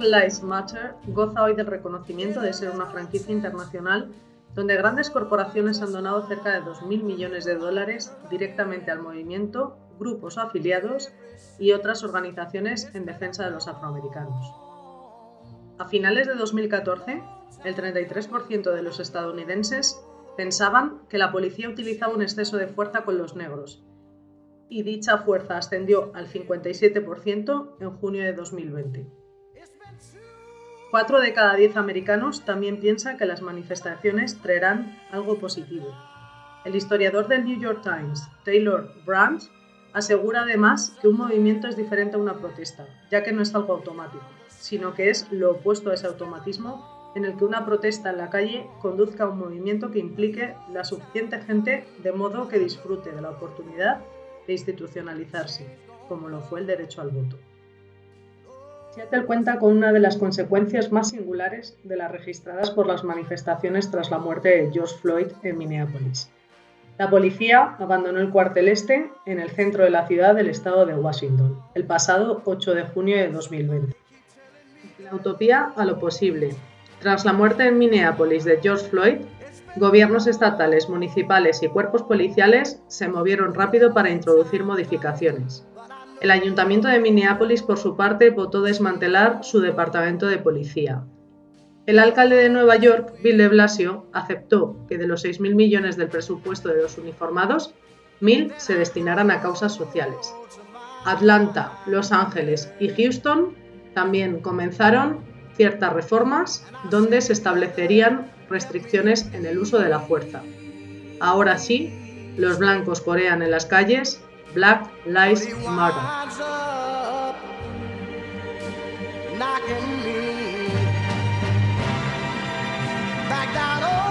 Lives Matter goza hoy del reconocimiento de ser una franquicia internacional donde grandes corporaciones han donado cerca de 2.000 millones de dólares directamente al movimiento, grupos afiliados y otras organizaciones en defensa de los afroamericanos. A finales de 2014, el 33% de los estadounidenses pensaban que la policía utilizaba un exceso de fuerza con los negros, y dicha fuerza ascendió al 57% en junio de 2020. Cuatro de cada diez americanos también piensan que las manifestaciones traerán algo positivo. El historiador del New York Times, Taylor Brandt, asegura además que un movimiento es diferente a una protesta, ya que no es algo automático, sino que es lo opuesto a ese automatismo en el que una protesta en la calle conduzca a un movimiento que implique la suficiente gente de modo que disfrute de la oportunidad de institucionalizarse, como lo fue el derecho al voto. Seattle cuenta con una de las consecuencias más singulares de las registradas por las manifestaciones tras la muerte de George Floyd en Minneapolis. La policía abandonó el cuartel este en el centro de la ciudad del estado de Washington el pasado 8 de junio de 2020. La utopía a lo posible. Tras la muerte en Minneapolis de George Floyd, gobiernos estatales, municipales y cuerpos policiales se movieron rápido para introducir modificaciones. El ayuntamiento de Minneapolis, por su parte, votó desmantelar su departamento de policía. El alcalde de Nueva York, Bill de Blasio, aceptó que de los 6.000 millones del presupuesto de los uniformados, 1.000 se destinaran a causas sociales. Atlanta, Los Ángeles y Houston también comenzaron ciertas reformas donde se establecerían restricciones en el uso de la fuerza. Ahora sí, los blancos corean en las calles Black Lives Matter. Knocking me back down.